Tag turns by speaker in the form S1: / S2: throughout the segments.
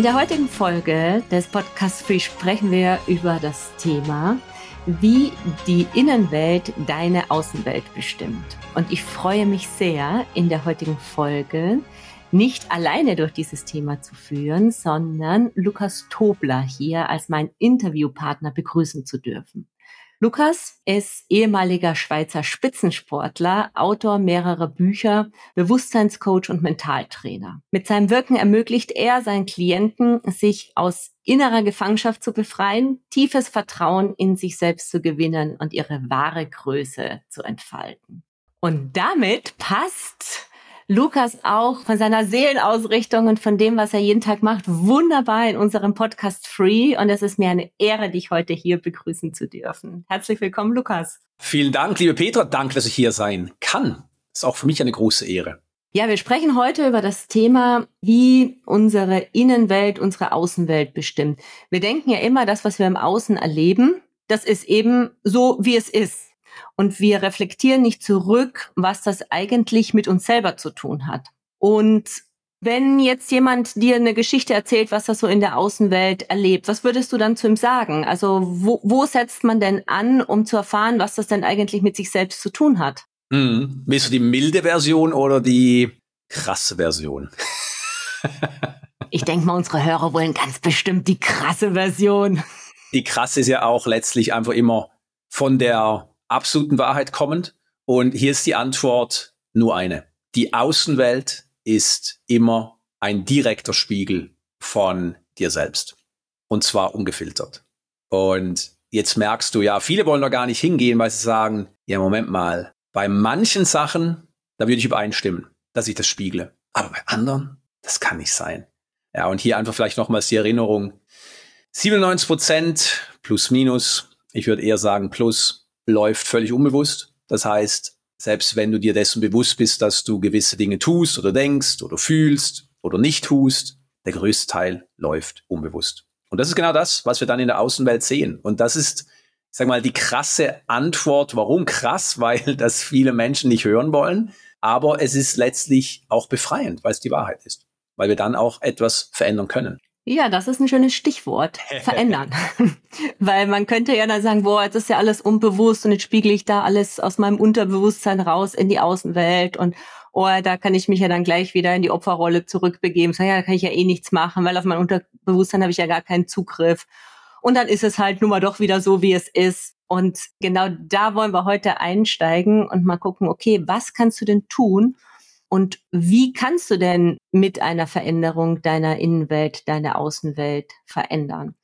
S1: In der heutigen Folge des Podcasts Free sprechen wir über das Thema, wie die Innenwelt deine Außenwelt bestimmt. Und ich freue mich sehr, in der heutigen Folge nicht alleine durch dieses Thema zu führen, sondern Lukas Tobler hier als mein Interviewpartner begrüßen zu dürfen. Lukas ist ehemaliger Schweizer Spitzensportler, Autor mehrerer Bücher, Bewusstseinscoach und Mentaltrainer. Mit seinem Wirken ermöglicht er seinen Klienten, sich aus innerer Gefangenschaft zu befreien, tiefes Vertrauen in sich selbst zu gewinnen und ihre wahre Größe zu entfalten. Und damit passt Lukas auch von seiner Seelenausrichtung und von dem, was er jeden Tag macht, wunderbar in unserem Podcast Free. Und es ist mir eine Ehre, dich heute hier begrüßen zu dürfen. Herzlich willkommen, Lukas.
S2: Vielen Dank, liebe Petra. Danke, dass ich hier sein kann. ist auch für mich eine große Ehre.
S1: Ja, wir sprechen heute über das Thema, wie unsere Innenwelt unsere Außenwelt bestimmt. Wir denken ja immer, das, was wir im Außen erleben, das ist eben so, wie es ist und wir reflektieren nicht zurück, was das eigentlich mit uns selber zu tun hat. Und wenn jetzt jemand dir eine Geschichte erzählt, was er so in der Außenwelt erlebt, was würdest du dann zu ihm sagen? Also wo, wo setzt man denn an, um zu erfahren, was das denn eigentlich mit sich selbst zu tun hat?
S2: Hm. Willst du die milde Version oder die krasse Version?
S1: ich denke mal, unsere Hörer wollen ganz bestimmt die krasse Version.
S2: Die krasse ist ja auch letztlich einfach immer von der absoluten Wahrheit kommend. Und hier ist die Antwort nur eine. Die Außenwelt ist immer ein direkter Spiegel von dir selbst. Und zwar ungefiltert. Und jetzt merkst du, ja, viele wollen da gar nicht hingehen, weil sie sagen, ja, Moment mal, bei manchen Sachen, da würde ich übereinstimmen, dass ich das spiegle. Aber bei anderen, das kann nicht sein. Ja, und hier einfach vielleicht nochmals die Erinnerung. 97 Prozent plus minus, ich würde eher sagen plus, läuft völlig unbewusst. Das heißt, selbst wenn du dir dessen bewusst bist, dass du gewisse Dinge tust oder denkst oder fühlst oder nicht tust, der größte Teil läuft unbewusst. Und das ist genau das, was wir dann in der Außenwelt sehen. Und das ist, ich sag mal, die krasse Antwort. Warum krass? Weil das viele Menschen nicht hören wollen. Aber es ist letztlich auch befreiend, weil es die Wahrheit ist. Weil wir dann auch etwas verändern können.
S1: Ja, das ist ein schönes Stichwort. Verändern. Weil man könnte ja dann sagen, boah, jetzt ist ja alles unbewusst und jetzt spiegel ich da alles aus meinem Unterbewusstsein raus in die Außenwelt und oh, da kann ich mich ja dann gleich wieder in die Opferrolle zurückbegeben. So, ja, da kann ich ja eh nichts machen, weil auf mein Unterbewusstsein habe ich ja gar keinen Zugriff. Und dann ist es halt nun mal doch wieder so, wie es ist. Und genau da wollen wir heute einsteigen und mal gucken, okay, was kannst du denn tun, und wie kannst du denn mit einer Veränderung deiner Innenwelt, deiner Außenwelt verändern?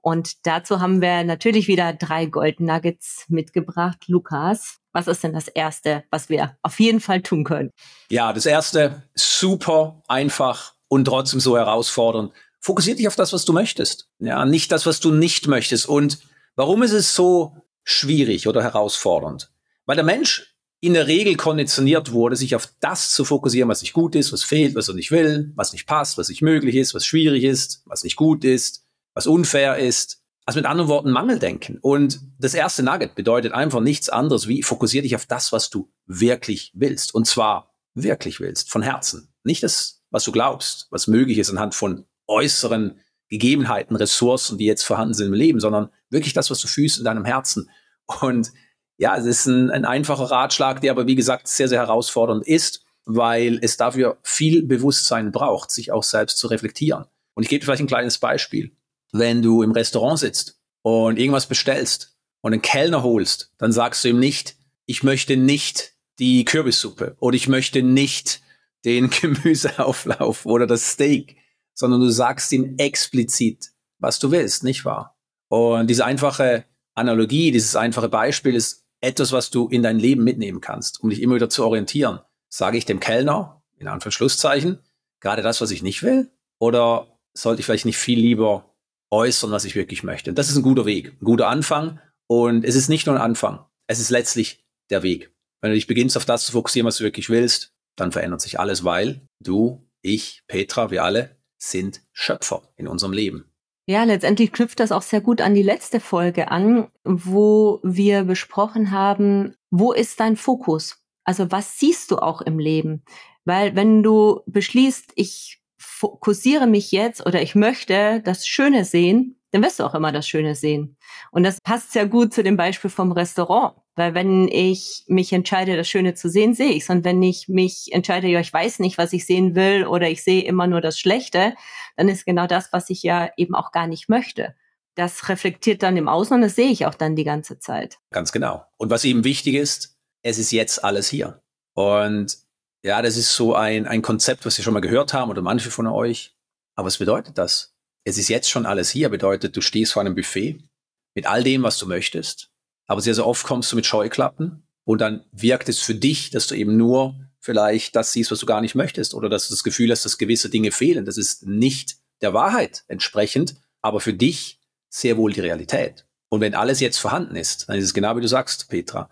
S1: Und dazu haben wir natürlich wieder drei Gold Nuggets mitgebracht. Lukas, was ist denn das Erste, was wir auf jeden Fall tun können?
S2: Ja, das Erste, super einfach und trotzdem so herausfordernd. Fokussier dich auf das, was du möchtest. Ja, nicht das, was du nicht möchtest. Und warum ist es so schwierig oder herausfordernd? Weil der Mensch in der Regel konditioniert wurde, sich auf das zu fokussieren, was nicht gut ist, was fehlt, was er nicht will, was nicht passt, was nicht möglich ist, was schwierig ist, was nicht gut ist, was unfair ist. Also mit anderen Worten Mangeldenken. Und das erste Nugget bedeutet einfach nichts anderes wie fokussier dich auf das, was du wirklich willst. Und zwar wirklich willst, von Herzen. Nicht das, was du glaubst, was möglich ist anhand von äußeren Gegebenheiten, Ressourcen, die jetzt vorhanden sind im Leben, sondern wirklich das, was du fühlst in deinem Herzen. Und ja, es ist ein, ein einfacher Ratschlag, der aber wie gesagt sehr, sehr herausfordernd ist, weil es dafür viel Bewusstsein braucht, sich auch selbst zu reflektieren. Und ich gebe vielleicht ein kleines Beispiel. Wenn du im Restaurant sitzt und irgendwas bestellst und einen Kellner holst, dann sagst du ihm nicht, ich möchte nicht die Kürbissuppe oder ich möchte nicht den Gemüseauflauf oder das Steak, sondern du sagst ihm explizit, was du willst, nicht wahr? Und diese einfache Analogie, dieses einfache Beispiel ist etwas, was du in dein Leben mitnehmen kannst, um dich immer wieder zu orientieren. Sage ich dem Kellner, in Anführungszeichen, gerade das, was ich nicht will? Oder sollte ich vielleicht nicht viel lieber äußern, was ich wirklich möchte? Und das ist ein guter Weg, ein guter Anfang. Und es ist nicht nur ein Anfang, es ist letztlich der Weg. Wenn du dich beginnst, auf das zu fokussieren, was du wirklich willst, dann verändert sich alles, weil du, ich, Petra, wir alle sind Schöpfer in unserem Leben.
S1: Ja, letztendlich knüpft das auch sehr gut an die letzte Folge an, wo wir besprochen haben, wo ist dein Fokus? Also was siehst du auch im Leben? Weil wenn du beschließt, ich fokussiere mich jetzt oder ich möchte das Schöne sehen, dann wirst du auch immer das Schöne sehen. Und das passt sehr gut zu dem Beispiel vom Restaurant. Weil wenn ich mich entscheide, das Schöne zu sehen, sehe ich es. Und wenn ich mich entscheide, ja, ich weiß nicht, was ich sehen will oder ich sehe immer nur das Schlechte, dann ist genau das, was ich ja eben auch gar nicht möchte. Das reflektiert dann im Außen und das sehe ich auch dann die ganze Zeit.
S2: Ganz genau. Und was eben wichtig ist, es ist jetzt alles hier. Und ja, das ist so ein, ein Konzept, was wir schon mal gehört haben oder manche von euch. Aber was bedeutet das? Es ist jetzt schon alles hier, bedeutet, du stehst vor einem Buffet mit all dem, was du möchtest. Aber sehr, sehr oft kommst du mit Scheuklappen und dann wirkt es für dich, dass du eben nur vielleicht das siehst, was du gar nicht möchtest oder dass du das Gefühl hast, dass gewisse Dinge fehlen. Das ist nicht der Wahrheit entsprechend, aber für dich sehr wohl die Realität. Und wenn alles jetzt vorhanden ist, dann ist es genau wie du sagst, Petra.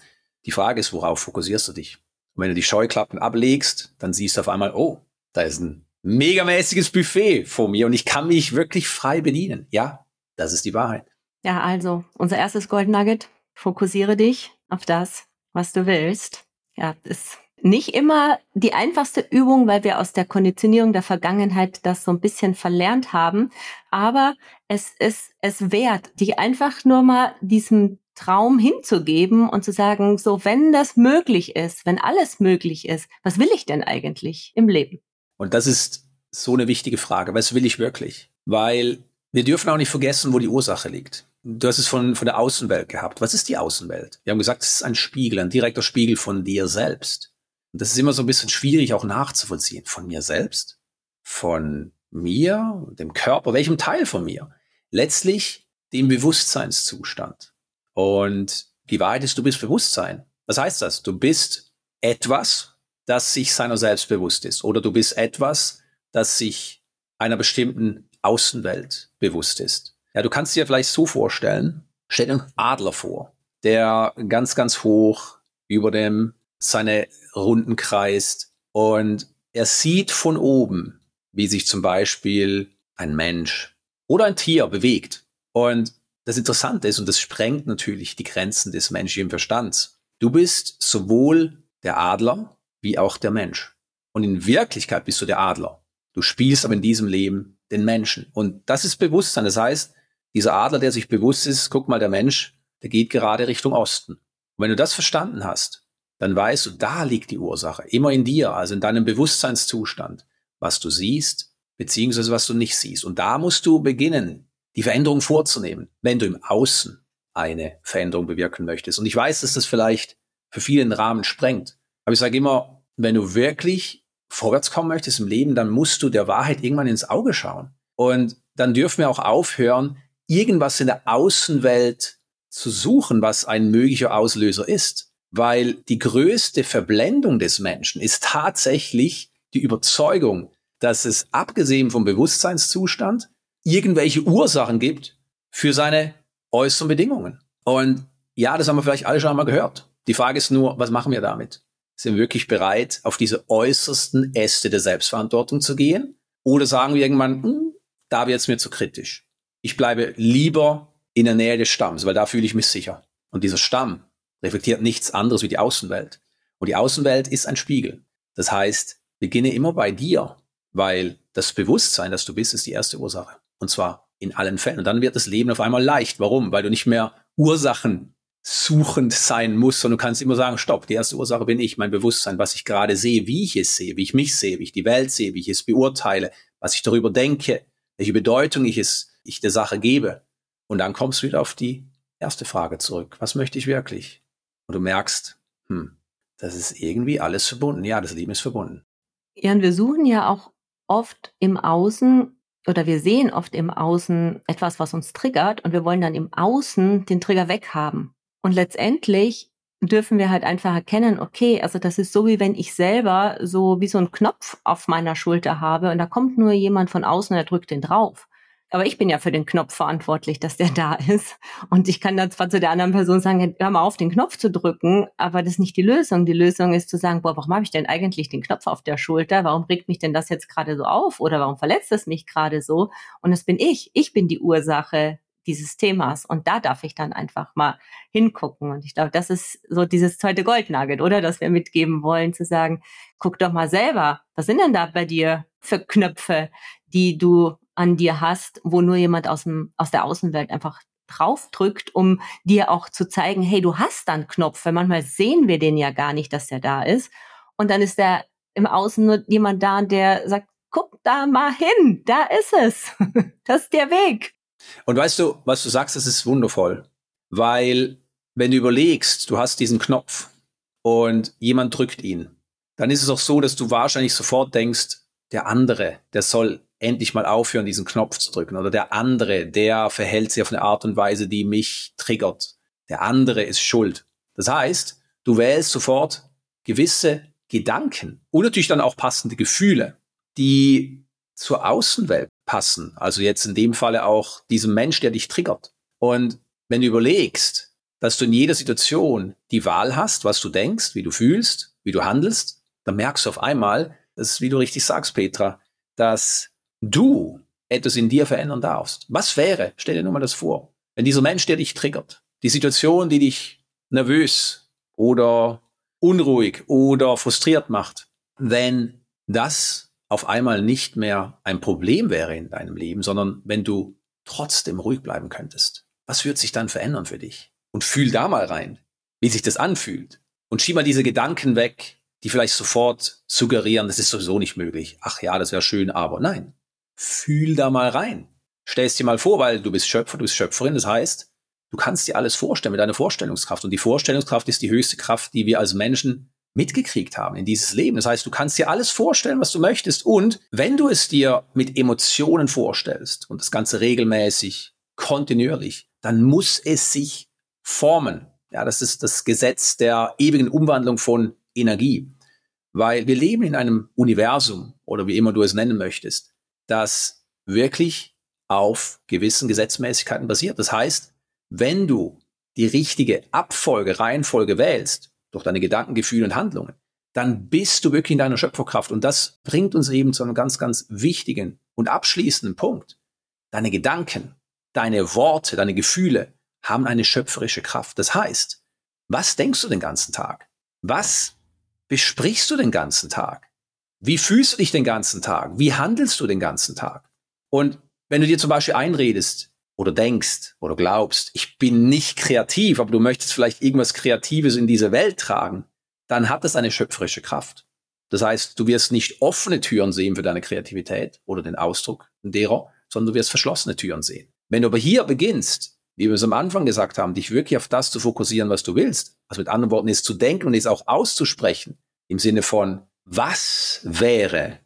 S2: Die Frage ist, worauf fokussierst du dich? Und wenn du die Scheuklappen ablegst, dann siehst du auf einmal, oh, da ist ein megamäßiges Buffet vor mir und ich kann mich wirklich frei bedienen. Ja, das ist die Wahrheit.
S1: Ja, also unser erstes Gold Nugget, fokussiere dich auf das, was du willst. Ja, ist nicht immer die einfachste Übung, weil wir aus der Konditionierung der Vergangenheit das so ein bisschen verlernt haben. Aber es ist es wert, dich einfach nur mal diesem Traum hinzugeben und zu sagen, so, wenn das möglich ist, wenn alles möglich ist, was will ich denn eigentlich im Leben?
S2: Und das ist so eine wichtige Frage. Was will ich wirklich? Weil wir dürfen auch nicht vergessen, wo die Ursache liegt. Du hast es von, von der Außenwelt gehabt. Was ist die Außenwelt? Wir haben gesagt, es ist ein Spiegel, ein direkter Spiegel von dir selbst. Und das ist immer so ein bisschen schwierig auch nachzuvollziehen. Von mir selbst? Von mir? Dem Körper? Welchem Teil von mir? Letztlich dem Bewusstseinszustand. Und die Wahrheit ist, du bist Bewusstsein. Was heißt das? Du bist etwas, das sich seiner selbst bewusst ist. Oder du bist etwas, das sich einer bestimmten Außenwelt bewusst ist. Ja, du kannst dir vielleicht so vorstellen, stell dir einen Adler vor, der ganz, ganz hoch über dem seine Runden kreist und er sieht von oben, wie sich zum Beispiel ein Mensch oder ein Tier bewegt. Und das Interessante ist, und das sprengt natürlich die Grenzen des menschlichen Verstands, du bist sowohl der Adler wie auch der Mensch. Und in Wirklichkeit bist du der Adler. Du spielst aber in diesem Leben den Menschen. Und das ist Bewusstsein. Das heißt, dieser Adler, der sich bewusst ist, guck mal, der Mensch, der geht gerade Richtung Osten. Und wenn du das verstanden hast, dann weißt du, da liegt die Ursache. Immer in dir, also in deinem Bewusstseinszustand, was du siehst, beziehungsweise was du nicht siehst. Und da musst du beginnen, die Veränderung vorzunehmen, wenn du im Außen eine Veränderung bewirken möchtest. Und ich weiß, dass das vielleicht für viele den Rahmen sprengt. Aber ich sage immer, wenn du wirklich vorwärts kommen möchtest im Leben, dann musst du der Wahrheit irgendwann ins Auge schauen. Und dann dürfen wir auch aufhören, irgendwas in der Außenwelt zu suchen, was ein möglicher Auslöser ist. Weil die größte Verblendung des Menschen ist tatsächlich die Überzeugung, dass es abgesehen vom Bewusstseinszustand irgendwelche Ursachen gibt für seine äußeren Bedingungen. Und ja, das haben wir vielleicht alle schon einmal gehört. Die Frage ist nur, was machen wir damit? Sind wir wirklich bereit, auf diese äußersten Äste der Selbstverantwortung zu gehen? Oder sagen wir irgendwann, hm, da wird es mir zu kritisch. Ich bleibe lieber in der Nähe des Stamms, weil da fühle ich mich sicher. Und dieser Stamm reflektiert nichts anderes wie die Außenwelt. Und die Außenwelt ist ein Spiegel. Das heißt, beginne immer bei dir, weil das Bewusstsein, das du bist, ist die erste Ursache. Und zwar in allen Fällen. Und dann wird das Leben auf einmal leicht. Warum? Weil du nicht mehr Ursachen suchend sein musst, sondern du kannst immer sagen, stopp, die erste Ursache bin ich, mein Bewusstsein, was ich gerade sehe, wie ich es sehe, wie ich mich sehe, wie ich die Welt sehe, wie ich es beurteile, was ich darüber denke, welche Bedeutung ich es, ich der Sache gebe. Und dann kommst du wieder auf die erste Frage zurück. Was möchte ich wirklich? Und du merkst, hm, das ist irgendwie alles verbunden. Ja, das Leben ist verbunden.
S1: Ja, und wir suchen ja auch oft im Außen oder wir sehen oft im Außen etwas, was uns triggert und wir wollen dann im Außen den Trigger weghaben. Und letztendlich dürfen wir halt einfach erkennen, okay, also das ist so wie wenn ich selber so wie so einen Knopf auf meiner Schulter habe und da kommt nur jemand von außen, der drückt den drauf. Aber ich bin ja für den Knopf verantwortlich, dass der da ist. Und ich kann dann zwar zu der anderen Person sagen, hör mal auf, den Knopf zu drücken, aber das ist nicht die Lösung. Die Lösung ist zu sagen, boah, warum habe ich denn eigentlich den Knopf auf der Schulter? Warum regt mich denn das jetzt gerade so auf? Oder warum verletzt es mich gerade so? Und das bin ich. Ich bin die Ursache dieses Themas. Und da darf ich dann einfach mal hingucken. Und ich glaube, das ist so dieses zweite Goldnugget, oder? Dass wir mitgeben wollen, zu sagen, guck doch mal selber, was sind denn da bei dir für Knöpfe, die du an dir hast, wo nur jemand aus, dem, aus der Außenwelt einfach draufdrückt, um dir auch zu zeigen, hey, du hast dann Knopf, weil manchmal sehen wir den ja gar nicht, dass der da ist. Und dann ist der im Außen nur jemand da, der sagt, guck da mal hin, da ist es. das ist der Weg.
S2: Und weißt du, was du sagst, das ist wundervoll. Weil, wenn du überlegst, du hast diesen Knopf und jemand drückt ihn, dann ist es auch so, dass du wahrscheinlich sofort denkst, der andere, der soll endlich mal aufhören, diesen Knopf zu drücken. Oder der andere, der verhält sich auf eine Art und Weise, die mich triggert. Der andere ist schuld. Das heißt, du wählst sofort gewisse Gedanken und natürlich dann auch passende Gefühle, die zur Außenwelt passen. Also jetzt in dem Falle auch diesem Mensch, der dich triggert. Und wenn du überlegst, dass du in jeder Situation die Wahl hast, was du denkst, wie du fühlst, wie du handelst, dann merkst du auf einmal, das ist, wie du richtig sagst, Petra, dass du etwas in dir verändern darfst. Was wäre, stell dir nur mal das vor, wenn dieser Mensch, der dich triggert, die Situation, die dich nervös oder unruhig oder frustriert macht, wenn das auf einmal nicht mehr ein Problem wäre in deinem Leben, sondern wenn du trotzdem ruhig bleiben könntest. Was wird sich dann verändern für dich? Und fühl da mal rein, wie sich das anfühlt. Und schieb mal diese Gedanken weg, die vielleicht sofort suggerieren, das ist sowieso nicht möglich. Ach ja, das wäre schön, aber nein fühl da mal rein. Stell dir mal vor, weil du bist Schöpfer, du bist Schöpferin, das heißt, du kannst dir alles vorstellen mit deiner Vorstellungskraft. Und die Vorstellungskraft ist die höchste Kraft, die wir als Menschen mitgekriegt haben in dieses Leben. Das heißt, du kannst dir alles vorstellen, was du möchtest. Und wenn du es dir mit Emotionen vorstellst und das Ganze regelmäßig, kontinuierlich, dann muss es sich formen. Ja, das ist das Gesetz der ewigen Umwandlung von Energie. Weil wir leben in einem Universum oder wie immer du es nennen möchtest, das wirklich auf gewissen Gesetzmäßigkeiten basiert. Das heißt, wenn du die richtige Abfolge, Reihenfolge wählst, durch deine Gedanken, Gefühle und Handlungen, dann bist du wirklich in deiner Schöpferkraft. Und das bringt uns eben zu einem ganz, ganz wichtigen und abschließenden Punkt. Deine Gedanken, deine Worte, deine Gefühle haben eine schöpferische Kraft. Das heißt, was denkst du den ganzen Tag? Was besprichst du den ganzen Tag? Wie fühlst du dich den ganzen Tag? Wie handelst du den ganzen Tag? Und wenn du dir zum Beispiel einredest oder denkst oder glaubst, ich bin nicht kreativ, aber du möchtest vielleicht irgendwas Kreatives in diese Welt tragen, dann hat das eine schöpferische Kraft. Das heißt, du wirst nicht offene Türen sehen für deine Kreativität oder den Ausdruck derer, sondern du wirst verschlossene Türen sehen. Wenn du aber hier beginnst, wie wir es am Anfang gesagt haben, dich wirklich auf das zu fokussieren, was du willst, also mit anderen Worten, es zu denken und es auch auszusprechen, im Sinne von, was wäre,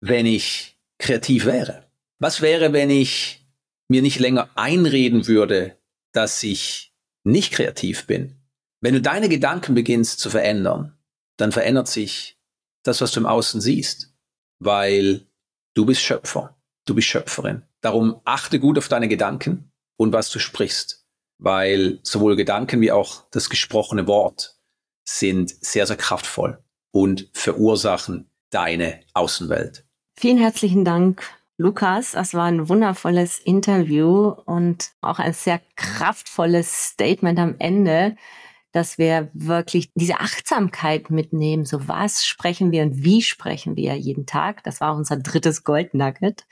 S2: wenn ich kreativ wäre? Was wäre, wenn ich mir nicht länger einreden würde, dass ich nicht kreativ bin? Wenn du deine Gedanken beginnst zu verändern, dann verändert sich das, was du im Außen siehst, weil du bist Schöpfer, du bist Schöpferin. Darum achte gut auf deine Gedanken und was du sprichst, weil sowohl Gedanken wie auch das gesprochene Wort sind sehr, sehr kraftvoll und verursachen deine Außenwelt.
S1: Vielen herzlichen Dank, Lukas. Das war ein wundervolles Interview und auch ein sehr kraftvolles Statement am Ende, dass wir wirklich diese Achtsamkeit mitnehmen. So was sprechen wir und wie sprechen wir jeden Tag? Das war unser drittes Goldnugget.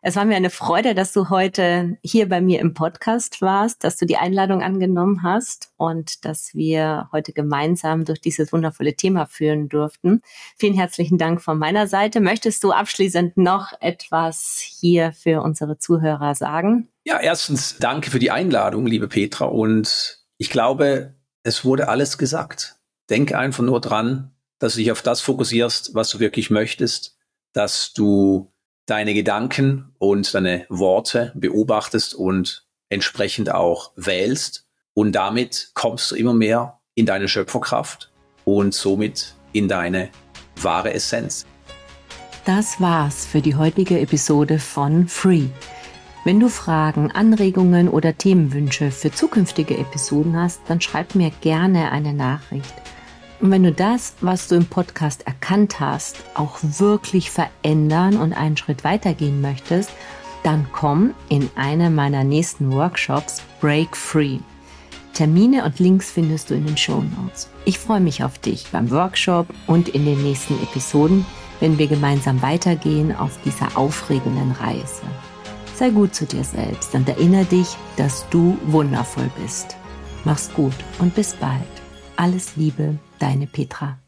S1: Es war mir eine Freude, dass du heute hier bei mir im Podcast warst, dass du die Einladung angenommen hast und dass wir heute gemeinsam durch dieses wundervolle Thema führen durften. Vielen herzlichen Dank von meiner Seite. Möchtest du abschließend noch etwas hier für unsere Zuhörer sagen?
S2: Ja, erstens danke für die Einladung, liebe Petra. Und ich glaube, es wurde alles gesagt. Denke einfach nur dran, dass du dich auf das fokussierst, was du wirklich möchtest, dass du deine Gedanken und deine Worte beobachtest und entsprechend auch wählst. Und damit kommst du immer mehr in deine Schöpferkraft und somit in deine wahre Essenz.
S1: Das war's für die heutige Episode von Free. Wenn du Fragen, Anregungen oder Themenwünsche für zukünftige Episoden hast, dann schreib mir gerne eine Nachricht. Und wenn du das, was du im Podcast erkannt hast, auch wirklich verändern und einen Schritt weitergehen möchtest, dann komm in eine meiner nächsten Workshops Break Free. Termine und Links findest du in den Show Notes. Ich freue mich auf dich beim Workshop und in den nächsten Episoden, wenn wir gemeinsam weitergehen auf dieser aufregenden Reise. Sei gut zu dir selbst und erinnere dich, dass du wundervoll bist. Mach's gut und bis bald. Alles Liebe, deine Petra.